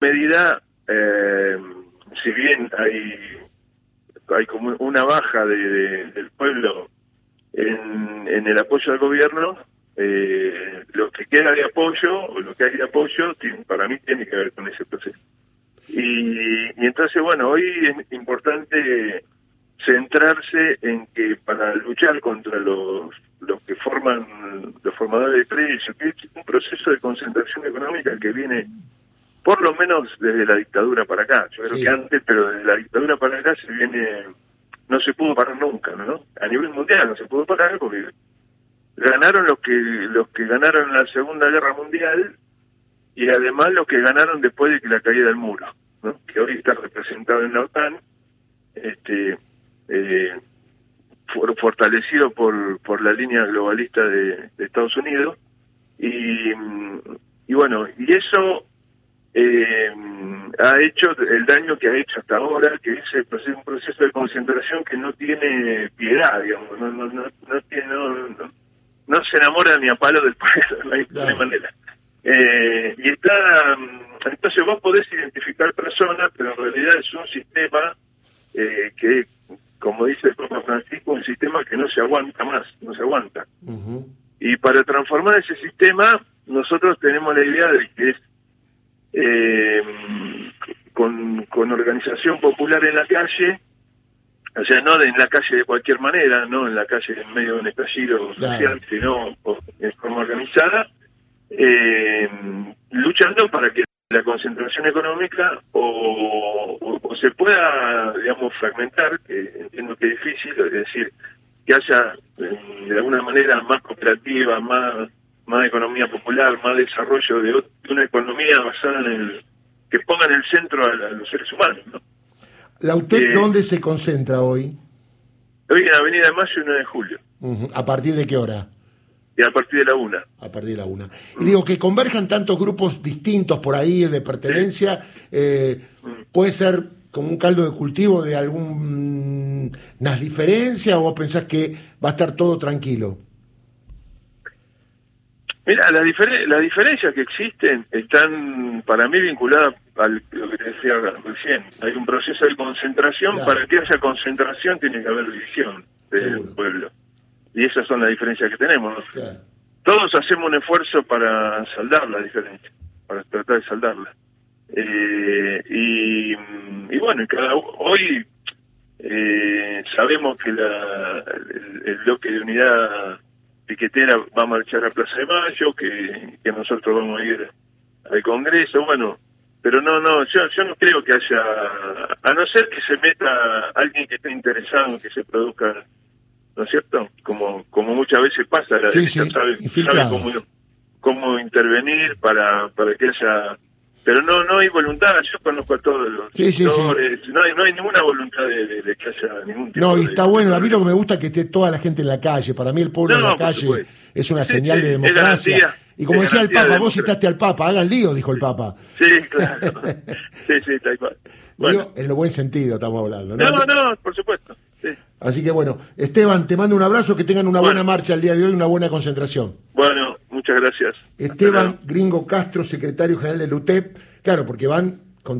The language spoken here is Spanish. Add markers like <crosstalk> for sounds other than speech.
medida, eh, si bien hay, hay como una baja de, del pueblo en, en, el apoyo al gobierno, eh, lo que queda de apoyo, o lo que hay de apoyo, para mí tiene que ver con ese proceso. Y, y entonces, bueno, hoy es importante centrarse en que para luchar contra los los que forman los formadores de precios, que es un proceso de concentración económica que viene por lo menos desde la dictadura para acá. Yo creo que antes, pero desde la dictadura para acá se viene, no se pudo parar nunca, ¿no? A nivel mundial no se pudo parar porque ganaron los que los que ganaron la Segunda Guerra Mundial y además los que ganaron después de que la caída del muro, ¿no? Que hoy está representado en la OTAN, este, eh, fortalecido por por la línea globalista de, de Estados Unidos y y bueno y eso eh, ha hecho el daño que ha hecho hasta ahora, que es un proceso de concentración que no tiene piedad, digamos, no, no, no, no, tiene, no, se enamora ni a palo del pueblo, <laughs> de hay manera. Eh, y está, entonces vos podés identificar personas, pero en realidad es un sistema eh, que, como dice el Papa Francisco, un sistema que no se aguanta más, no se aguanta. Y para transformar ese sistema, nosotros tenemos la idea de que es eh, con, con organización popular en la calle, o sea, no en la calle de cualquier manera, no en la calle en medio de un estallido social, sino en forma organizada, eh, luchando para que la concentración económica o, o, se pueda, digamos, fragmentar, que entiendo que es difícil, es decir, que haya eh, de alguna manera más cooperativa, más más economía popular, más desarrollo de, una economía basada en el que ponga en el centro a, los seres humanos. ¿no? ¿La UTEP eh, dónde se concentra hoy? Hoy en Avenida de Mayo y 9 de Julio. ¿A partir de qué hora? Y a partir de la una. A partir de la una. Y digo, que converjan tantos grupos distintos por ahí de pertenencia, eh, puede ser como un caldo de cultivo de algunas diferencias o pensás que va a estar todo tranquilo? Mira, las la diferencias que existen están para mí vinculadas a lo que te decía recién. Hay un proceso de concentración, para que haya concentración tiene que haber división del pueblo. Y esas son las diferencias que tenemos. Todos hacemos un esfuerzo para saldar la diferencia, para tratar de saldarla. Eh, y, y, bueno, cada, hoy eh, sabemos que la, el bloque de unidad Piquetera va a marchar a Plaza de Mayo, que, que nosotros vamos a ir al Congreso, bueno, pero no, no, yo, yo no creo que haya, a no ser que se meta alguien que esté interesado en que se produzca, ¿no es cierto? Como, como muchas veces pasa, la derecha sabe, cómo, cómo intervenir para, para que haya pero no no hay voluntad, yo conozco a todos los sí, no, hay, no hay ninguna voluntad de, que haya ningún tipo No, y está bueno, a mí lo que me gusta es que esté toda la gente en la calle, para mí el pueblo en la calle es una señal de democracia. y como decía el Papa, vos citaste al Papa, hagan lío, dijo el Papa. Sí, claro. sí, sí, tal cual. Bueno. en el buen sentido estamos hablando. No, no, no por supuesto. Así que bueno, Esteban, te mando un abrazo, que tengan una buena marcha el día de hoy, una buena concentración. Bueno, muchas gracias. Esteban Gringo Castro, secretario general del UTEP, claro, porque van con